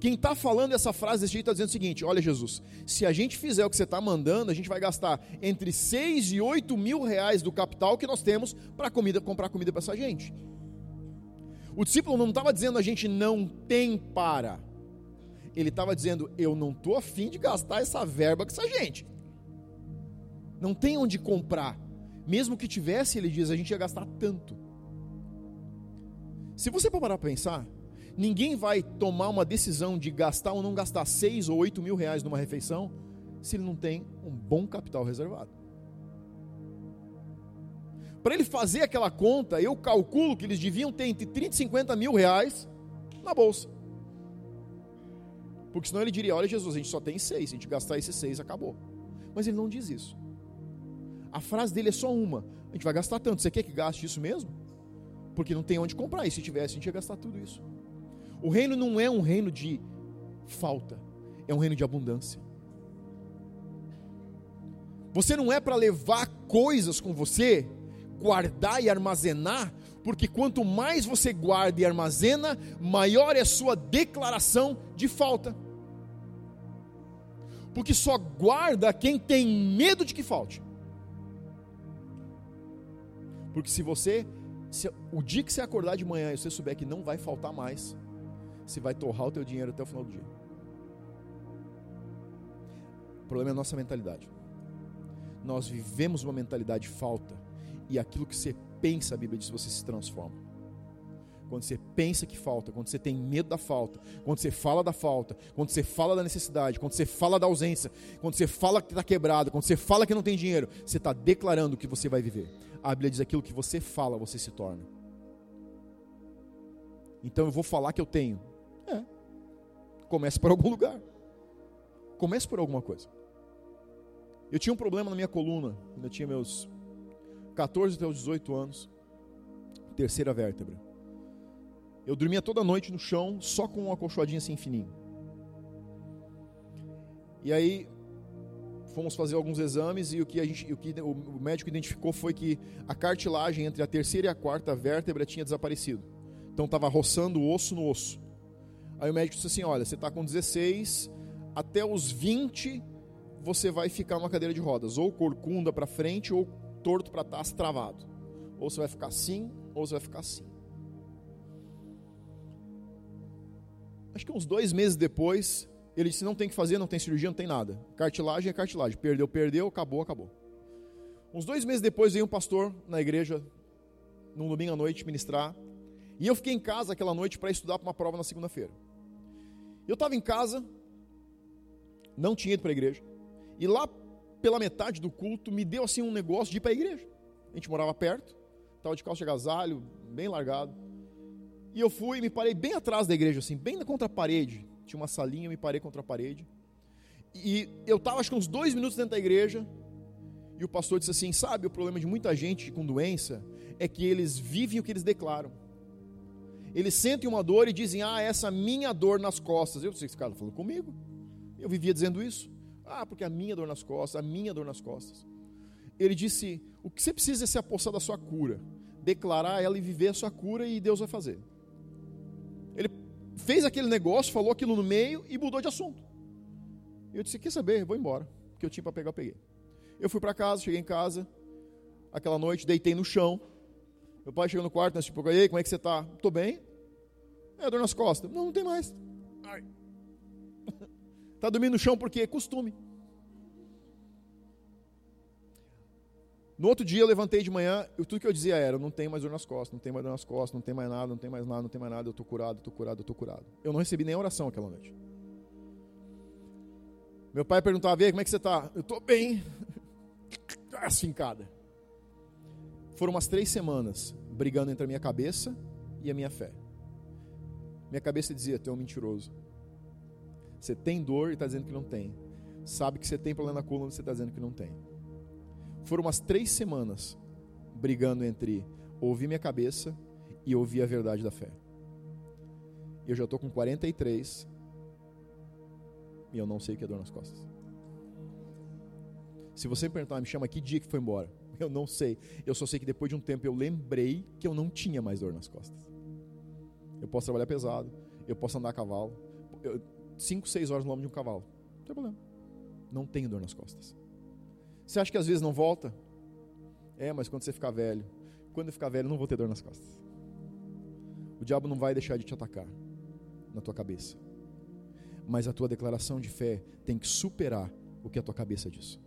[SPEAKER 1] Quem está falando essa frase desse jeito está dizendo o seguinte: olha, Jesus, se a gente fizer o que você está mandando, a gente vai gastar entre 6 e 8 mil reais do capital que nós temos para comida, comprar comida para essa gente. O discípulo não estava dizendo a gente não tem para. Ele estava dizendo, eu não estou afim de gastar essa verba com essa gente. Não tem onde comprar. Mesmo que tivesse, ele diz, a gente ia gastar tanto. Se você parar para pensar, Ninguém vai tomar uma decisão de gastar ou não gastar 6 ou 8 mil reais numa refeição se ele não tem um bom capital reservado. Para ele fazer aquela conta, eu calculo que eles deviam ter entre 30 e 50 mil reais na bolsa. Porque senão ele diria: Olha, Jesus, a gente só tem seis, se a gente gastar esses seis, acabou. Mas ele não diz isso. A frase dele é só uma: A gente vai gastar tanto, você quer que gaste isso mesmo? Porque não tem onde comprar, e se tivesse, a gente ia gastar tudo isso. O reino não é um reino de falta, é um reino de abundância. Você não é para levar coisas com você, guardar e armazenar, porque quanto mais você guarda e armazena, maior é a sua declaração de falta. Porque só guarda quem tem medo de que falte. Porque se você, se, o dia que você acordar de manhã e você souber que não vai faltar mais, se vai torrar o teu dinheiro até o final do dia. O problema é a nossa mentalidade. Nós vivemos uma mentalidade de falta e aquilo que você pensa, a Bíblia diz, você se transforma. Quando você pensa que falta, quando você tem medo da falta, quando você fala da falta, quando você fala da necessidade, quando você fala da ausência, quando você fala que está quebrado, quando você fala que não tem dinheiro, você está declarando que você vai viver. A Bíblia diz aquilo que você fala, você se torna. Então eu vou falar que eu tenho, é. Comece por algum lugar. Comece por alguma coisa. Eu tinha um problema na minha coluna, quando eu tinha meus 14 até os 18 anos, terceira vértebra. Eu dormia toda noite no chão, só com uma colchoadinha assim fininho. E aí, fomos fazer alguns exames e o que, a gente, o, que o médico identificou foi que a cartilagem entre a terceira e a quarta vértebra tinha desaparecido. Então estava roçando o osso no osso. Aí o médico disse assim: Olha, você está com 16, até os 20 você vai ficar numa cadeira de rodas, ou corcunda para frente, ou torto para trás, travado. Ou você vai ficar assim, ou você vai ficar assim. Acho que uns dois meses depois, ele disse: não tem que fazer, não tem cirurgia, não tem nada. Cartilagem é cartilagem. Perdeu, perdeu, acabou, acabou. Uns dois meses depois veio um pastor na igreja, num domingo à noite, ministrar. E eu fiquei em casa aquela noite para estudar para uma prova na segunda-feira. Eu estava em casa, não tinha ido para a igreja. E lá pela metade do culto me deu assim um negócio de ir para a igreja. A gente morava perto, estava de calça de agasalho, bem largado. E eu fui, me parei bem atrás da igreja, assim, bem contra a parede tinha uma salinha, eu me parei contra a parede. E eu estava, acho que uns dois minutos dentro da igreja, e o pastor disse assim: Sabe, o problema de muita gente com doença é que eles vivem o que eles declaram. Eles sentem uma dor e dizem: Ah, essa minha dor nas costas. Eu sei que esse cara falou comigo. Eu vivia dizendo isso. Ah, porque a minha dor nas costas, a minha dor nas costas. Ele disse: O que você precisa é se apossar da sua cura, declarar ela e viver a sua cura, e Deus vai fazer. Ele fez aquele negócio, falou aquilo no meio e mudou de assunto. Eu disse: Quer saber? Vou embora. O que eu tinha para pegar, eu peguei. Eu fui para casa, cheguei em casa, aquela noite, deitei no chão. Meu pai chegou no quarto, nesse tipo, aí, como é que você está? Estou bem. É, dor nas costas. Não, não tem mais. Está dormindo no chão porque é costume. No outro dia eu levantei de manhã, e tudo que eu dizia era: não tem mais dor nas costas, não tem mais dor nas costas, não tem mais nada, não tem mais nada, não tem mais nada, eu estou curado, estou curado, estou curado. Eu não recebi nem oração aquela noite. Meu pai perguntava: Vê, como é que você está? Eu estou bem. <laughs> Afincada. Foram umas três semanas brigando entre a minha cabeça e a minha fé. Minha cabeça dizia: Tu é um mentiroso. Você tem dor e está dizendo que não tem. Sabe que você tem problema na coluna e você está dizendo que não tem. Foram umas três semanas brigando entre ouvir minha cabeça e ouvir a verdade da fé. Eu já estou com 43 e eu não sei o que é dor nas costas. Se você me perguntar, me chama que dia que foi embora? <laughs> Eu não sei. Eu só sei que depois de um tempo eu lembrei que eu não tinha mais dor nas costas. Eu posso trabalhar pesado, eu posso andar a cavalo. 5, 6 horas no lombo de um cavalo. Não tem problema. Não tenho dor nas costas. Você acha que às vezes não volta? É, mas quando você ficar velho, quando eu ficar velho, não vou ter dor nas costas. O diabo não vai deixar de te atacar na tua cabeça. Mas a tua declaração de fé tem que superar o que a tua cabeça diz.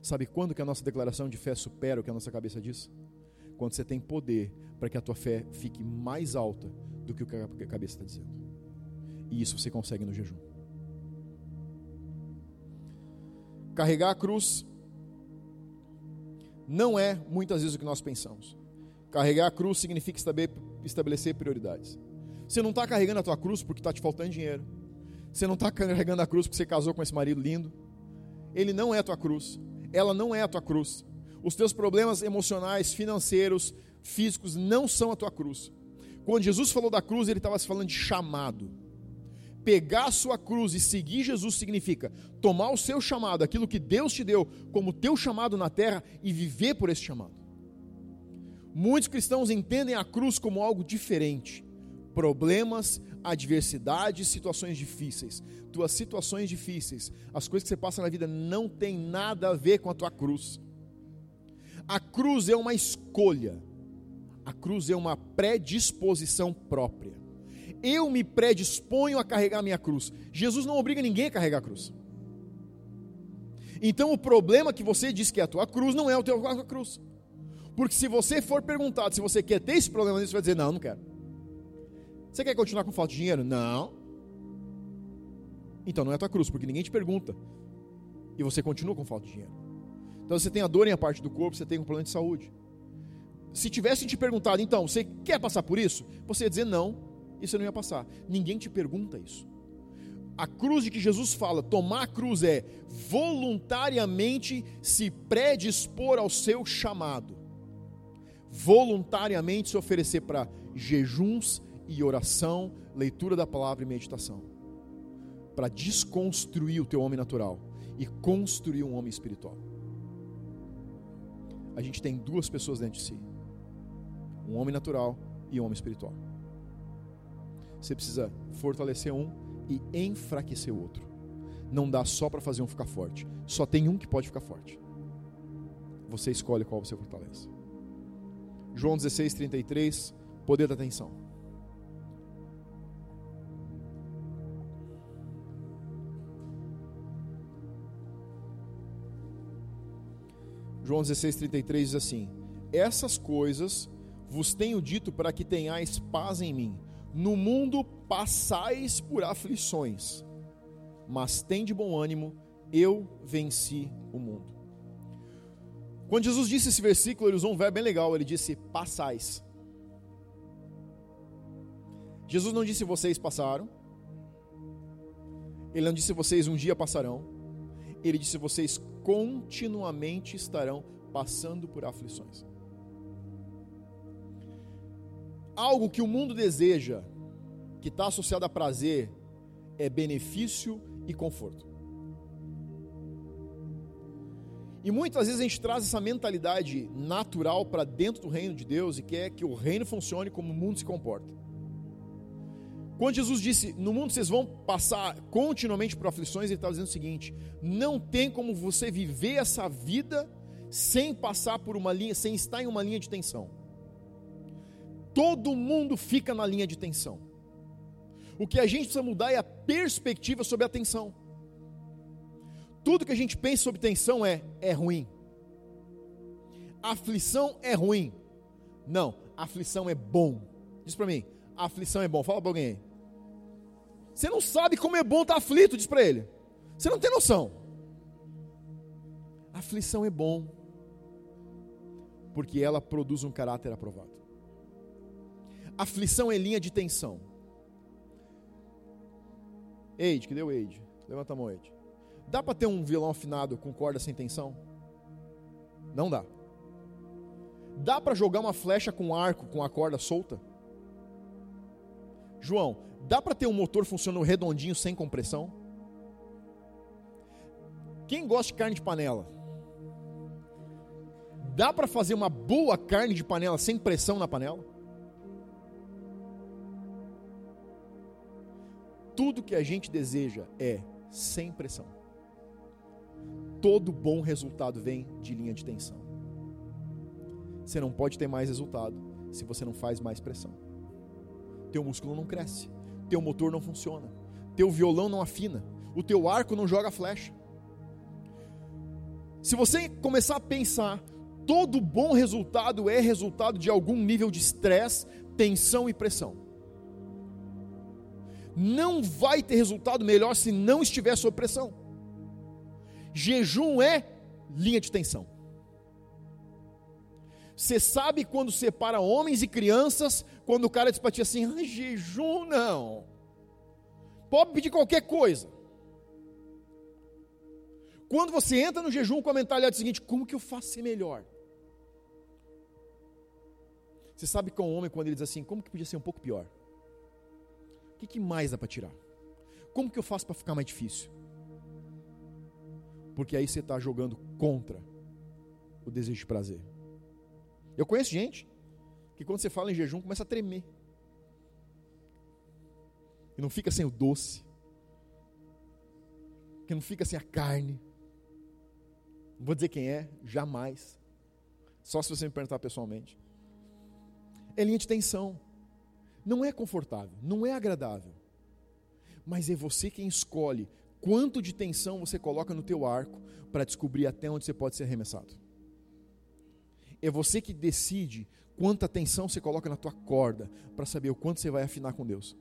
[SPEAKER 1] Sabe quando que a nossa declaração de fé supera o que a nossa cabeça diz? Quando você tem poder para que a tua fé fique mais alta do que o que a cabeça está dizendo. E isso você consegue no jejum. Carregar a cruz não é muitas vezes o que nós pensamos. Carregar a cruz significa estabelecer prioridades. Você não está carregando a tua cruz porque está te faltando dinheiro. Você não está carregando a cruz porque você casou com esse marido lindo. Ele não é a tua cruz. Ela não é a tua cruz. Os teus problemas emocionais, financeiros, físicos não são a tua cruz. Quando Jesus falou da cruz, ele estava se falando de chamado. Pegar a sua cruz e seguir Jesus significa tomar o seu chamado, aquilo que Deus te deu como teu chamado na terra e viver por esse chamado. Muitos cristãos entendem a cruz como algo diferente. Problemas, adversidades, situações difíceis. Tuas situações difíceis, as coisas que você passa na vida não tem nada a ver com a tua cruz. A cruz é uma escolha. A cruz é uma predisposição própria eu me predisponho a carregar minha cruz. Jesus não obriga ninguém a carregar a cruz. Então o problema que você diz que é a tua cruz não é o teu a cruz. Porque se você for perguntado se você quer ter esse problema, você vai dizer: Não, não quero. Você quer continuar com falta de dinheiro? Não. Então não é a tua cruz, porque ninguém te pergunta. E você continua com falta de dinheiro. Então você tem a dor em a parte do corpo, você tem um problema de saúde. Se tivessem te perguntado, então, você quer passar por isso? Você ia dizer não, isso não ia passar. Ninguém te pergunta isso. A cruz de que Jesus fala, tomar a cruz é voluntariamente se predispor ao seu chamado. Voluntariamente se oferecer para jejuns e oração, leitura da palavra e meditação. Para desconstruir o teu homem natural e construir um homem espiritual. A gente tem duas pessoas dentro de si: um homem natural e um homem espiritual. Você precisa fortalecer um e enfraquecer o outro. Não dá só para fazer um ficar forte. Só tem um que pode ficar forte. Você escolhe qual você fortalece. João 16, 33, poder da atenção. João 16, 33 diz assim: Essas coisas vos tenho dito para que tenhais paz em mim. No mundo passais por aflições, mas tem de bom ânimo, eu venci o mundo. Quando Jesus disse esse versículo, ele usou um verbo bem legal, ele disse passais. Jesus não disse vocês passaram, ele não disse vocês um dia passarão, ele disse vocês continuamente estarão passando por aflições. Algo que o mundo deseja, que está associado a prazer, é benefício e conforto. E muitas vezes a gente traz essa mentalidade natural para dentro do reino de Deus e quer que o reino funcione como o mundo se comporta. Quando Jesus disse, no mundo vocês vão passar continuamente por aflições, ele estava dizendo o seguinte: não tem como você viver essa vida sem passar por uma linha, sem estar em uma linha de tensão todo mundo fica na linha de tensão. O que a gente precisa mudar é a perspectiva sobre a tensão. Tudo que a gente pensa sobre tensão é é ruim. Aflição é ruim. Não, aflição é bom. Diz para mim, aflição é bom. Fala para alguém aí. Você não sabe como é bom estar tá aflito, diz para ele. Você não tem noção. Aflição é bom. Porque ela produz um caráter aprovado. Aflição é linha de tensão. Eide, que deu Eide? Levanta a mão, Eide. Dá para ter um violão afinado com corda sem tensão? Não dá. Dá para jogar uma flecha com arco com a corda solta? João, dá para ter um motor funcionando redondinho sem compressão? Quem gosta de carne de panela? Dá para fazer uma boa carne de panela sem pressão na panela? Tudo que a gente deseja é sem pressão. Todo bom resultado vem de linha de tensão. Você não pode ter mais resultado se você não faz mais pressão. Teu músculo não cresce, teu motor não funciona, teu violão não afina, o teu arco não joga flecha. Se você começar a pensar, todo bom resultado é resultado de algum nível de estresse, tensão e pressão não vai ter resultado melhor se não estiver sob pressão. Jejum é linha de tensão. Você sabe quando separa homens e crianças, quando o cara diz para ti assim: ah, jejum não. Pode pedir qualquer coisa. Quando você entra no jejum com a mentalidade seguinte: como que eu faço ser melhor? Você sabe que é um homem, quando ele diz assim: como que podia ser um pouco pior? O que, que mais dá para tirar? Como que eu faço para ficar mais difícil? Porque aí você está jogando contra o desejo de prazer. Eu conheço gente que quando você fala em jejum começa a tremer. E não fica sem o doce. Que não fica sem a carne. Não vou dizer quem é, jamais. Só se você me perguntar pessoalmente. É linha de tensão. Não é confortável, não é agradável. Mas é você quem escolhe quanto de tensão você coloca no teu arco para descobrir até onde você pode ser arremessado. É você que decide quanta tensão você coloca na tua corda para saber o quanto você vai afinar com Deus.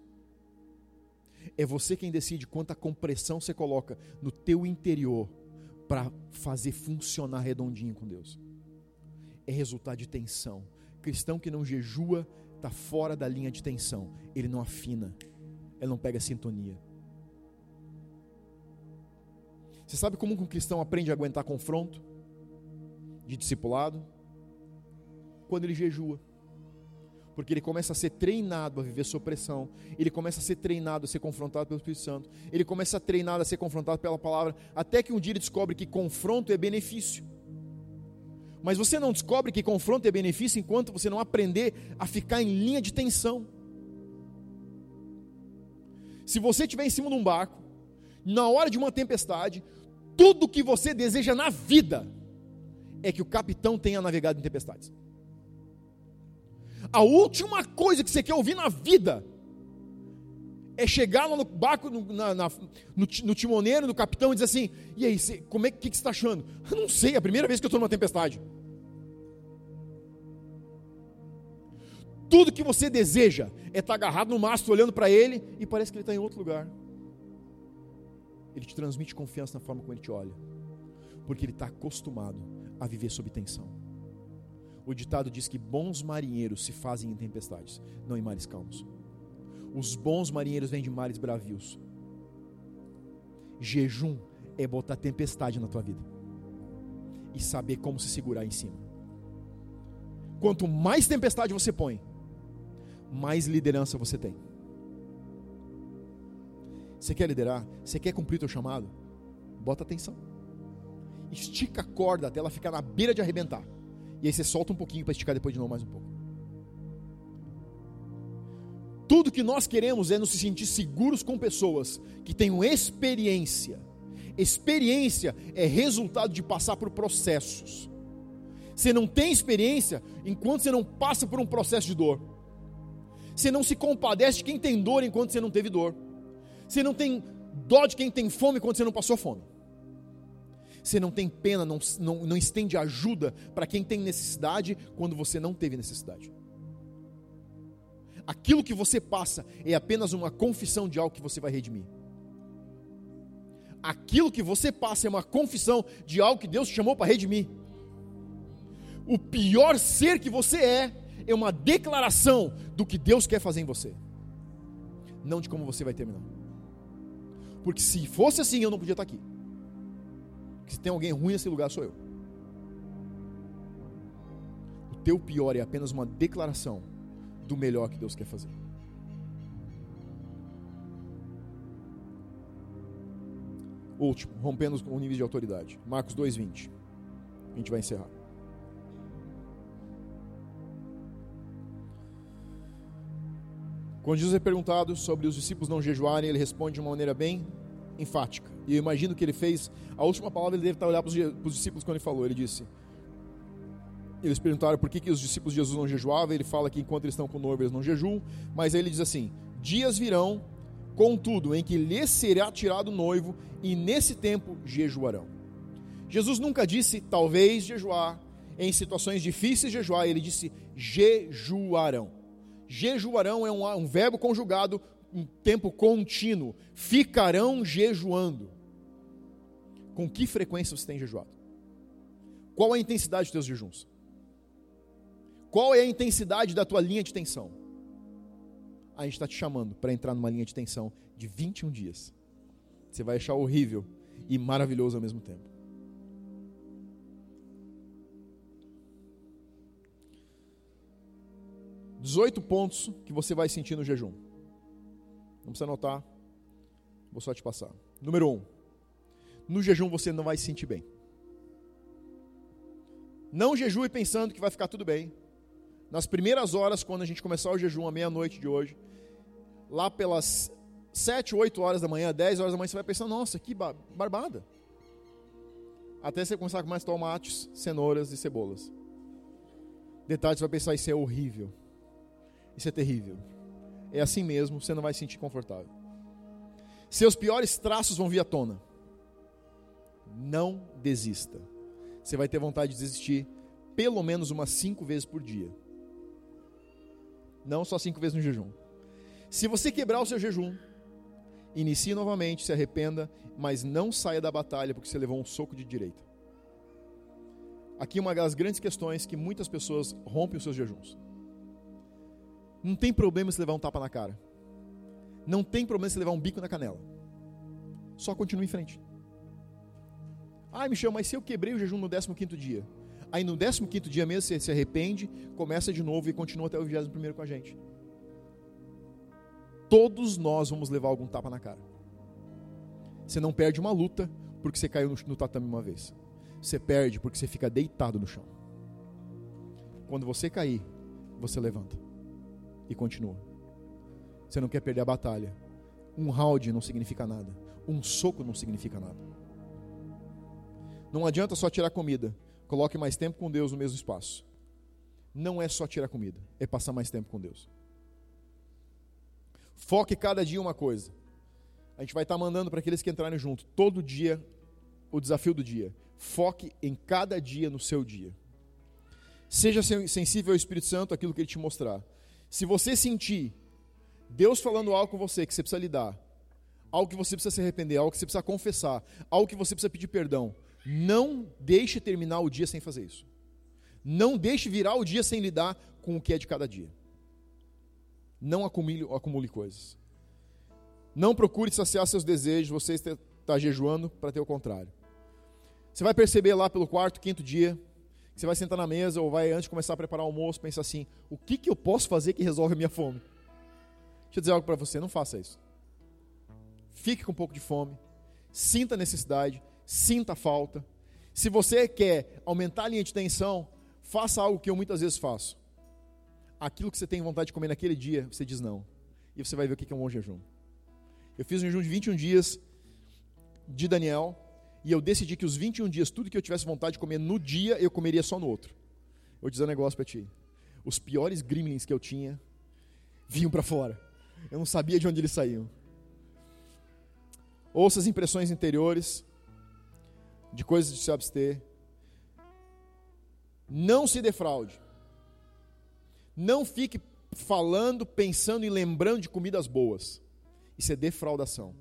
[SPEAKER 1] É você quem decide quanta compressão você coloca no teu interior para fazer funcionar redondinho com Deus. É resultado de tensão. Cristão que não jejua está fora da linha de tensão, ele não afina, ele não pega sintonia. Você sabe como um cristão aprende a aguentar confronto de discipulado? Quando ele jejua. Porque ele começa a ser treinado a viver sob pressão, ele começa a ser treinado a ser confrontado pelo Espírito Santo, ele começa a treinado a ser confrontado pela palavra, até que um dia ele descobre que confronto é benefício. Mas você não descobre que confronto é benefício enquanto você não aprender a ficar em linha de tensão. Se você estiver em cima de um barco, na hora de uma tempestade, tudo que você deseja na vida é que o capitão tenha navegado em tempestades. A última coisa que você quer ouvir na vida é chegar lá no barco, no, na, na, no, no timoneiro, no capitão e dizer assim: e aí, você, como é que, que você está achando? Eu não sei, é a primeira vez que eu estou numa tempestade. Tudo que você deseja é estar agarrado no mastro, olhando para ele e parece que ele está em outro lugar. Ele te transmite confiança na forma como ele te olha, porque ele está acostumado a viver sob tensão. O ditado diz que bons marinheiros se fazem em tempestades, não em mares calmos. Os bons marinheiros vêm de mares bravios. Jejum é botar tempestade na tua vida e saber como se segurar em cima. Quanto mais tempestade você põe, mais liderança você tem. Você quer liderar? Você quer cumprir teu chamado? Bota atenção. Estica a corda até ela ficar na beira de arrebentar. E aí você solta um pouquinho para esticar depois de novo mais um pouco. Tudo que nós queremos é nos sentir seguros com pessoas que tenham experiência. Experiência é resultado de passar por processos. Você não tem experiência enquanto você não passa por um processo de dor. Você não se compadece de quem tem dor enquanto você não teve dor. Você não tem dó de quem tem fome enquanto você não passou fome. Você não tem pena, não, não, não estende ajuda para quem tem necessidade quando você não teve necessidade. Aquilo que você passa é apenas uma confissão de algo que você vai redimir. Aquilo que você passa é uma confissão de algo que Deus te chamou para redimir. O pior ser que você é é uma declaração do que Deus quer fazer em você, não de como você vai terminar. Porque se fosse assim, eu não podia estar aqui. Porque se tem alguém ruim nesse lugar, sou eu. O teu pior é apenas uma declaração do melhor que Deus quer fazer. Último, rompendo o nível de autoridade. Marcos 2,20. A gente vai encerrar. Quando Jesus é perguntado sobre os discípulos não jejuarem, ele responde de uma maneira bem enfática. E eu imagino que ele fez, a última palavra ele deve estar olhando para os discípulos quando ele falou. Ele disse: Eles perguntaram por que, que os discípulos de Jesus não jejuavam. Ele fala que enquanto eles estão com noivo, eles não jejuam. Mas aí ele diz assim: Dias virão, contudo, em que lhes será tirado o noivo, e nesse tempo jejuarão. Jesus nunca disse talvez jejuar, em situações difíceis jejuar, ele disse jejuarão. Jejuarão é um, um verbo conjugado em tempo contínuo. Ficarão jejuando. Com que frequência você tem jejuado? Qual a intensidade dos teus jejuns? Qual é a intensidade da tua linha de tensão? A gente está te chamando para entrar numa linha de tensão de 21 dias. Você vai achar horrível e maravilhoso ao mesmo tempo. 18 pontos que você vai sentir no jejum. Não precisa anotar, vou só te passar. Número 1. Um, no jejum você não vai se sentir bem. Não jejue pensando que vai ficar tudo bem. Nas primeiras horas, quando a gente começar o jejum, à meia-noite de hoje, lá pelas 7, 8 horas da manhã, 10 horas da manhã, você vai pensar, nossa, que barbada. Até você começar a comer tomates, cenouras e cebolas. Detalhe, você vai pensar, isso é horrível. Isso é terrível. É assim mesmo, você não vai se sentir confortável. Seus piores traços vão vir à tona. Não desista. Você vai ter vontade de desistir pelo menos umas cinco vezes por dia. Não só cinco vezes no jejum. Se você quebrar o seu jejum, inicie novamente, se arrependa, mas não saia da batalha porque você levou um soco de direita. Aqui uma das grandes questões que muitas pessoas rompem os seus jejuns. Não tem problema se levar um tapa na cara. Não tem problema se levar um bico na canela. Só continue em frente. Ai, Michel, mas se eu quebrei o jejum no 15 dia? Aí no 15 dia mesmo você se arrepende, começa de novo e continua até o 21 com a gente. Todos nós vamos levar algum tapa na cara. Você não perde uma luta porque você caiu no, no tatame uma vez. Você perde porque você fica deitado no chão. Quando você cair, você levanta e continua. Você não quer perder a batalha. Um round não significa nada. Um soco não significa nada. Não adianta só tirar comida. Coloque mais tempo com Deus no mesmo espaço. Não é só tirar comida, é passar mais tempo com Deus. Foque cada dia uma coisa. A gente vai estar mandando para aqueles que entrarem junto, todo dia, o desafio do dia. Foque em cada dia no seu dia. Seja sensível ao Espírito Santo, aquilo que ele te mostrar. Se você sentir Deus falando algo com você que você precisa lidar, algo que você precisa se arrepender, algo que você precisa confessar, algo que você precisa pedir perdão, não deixe terminar o dia sem fazer isso. Não deixe virar o dia sem lidar com o que é de cada dia. Não acumule, acumule coisas. Não procure saciar seus desejos, você está jejuando para ter o contrário. Você vai perceber lá pelo quarto, quinto dia, você vai sentar na mesa ou vai, antes de começar a preparar o almoço, pensar assim: o que, que eu posso fazer que resolve a minha fome? Deixa eu dizer algo para você: não faça isso. Fique com um pouco de fome, sinta a necessidade, sinta a falta. Se você quer aumentar a linha de tensão, faça algo que eu muitas vezes faço. Aquilo que você tem vontade de comer naquele dia, você diz não. E você vai ver o que é um bom jejum. Eu fiz um jejum de 21 dias de Daniel, e eu decidi que os 21 dias, tudo que eu tivesse vontade de comer no dia, eu comeria só no outro. Vou dizer um negócio para ti. Os piores gremlins que eu tinha vinham para fora. Eu não sabia de onde eles saíam. Ouça as impressões interiores de coisas de se abster. Não se defraude. Não fique falando, pensando e lembrando de comidas boas. Isso é defraudação.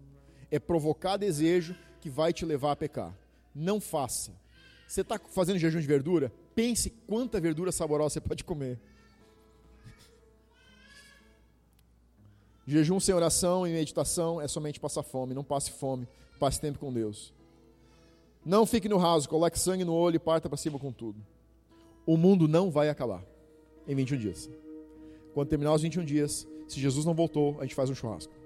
[SPEAKER 1] É provocar desejo que vai te levar a pecar. Não faça. Você está fazendo jejum de verdura? Pense quanta verdura saborosa você pode comer. Jejum sem oração e meditação é somente passar fome. Não passe fome, passe tempo com Deus. Não fique no raso, coloque sangue no olho e parta para cima com tudo. O mundo não vai acabar em 21 dias. Quando terminar os 21 dias, se Jesus não voltou, a gente faz um churrasco.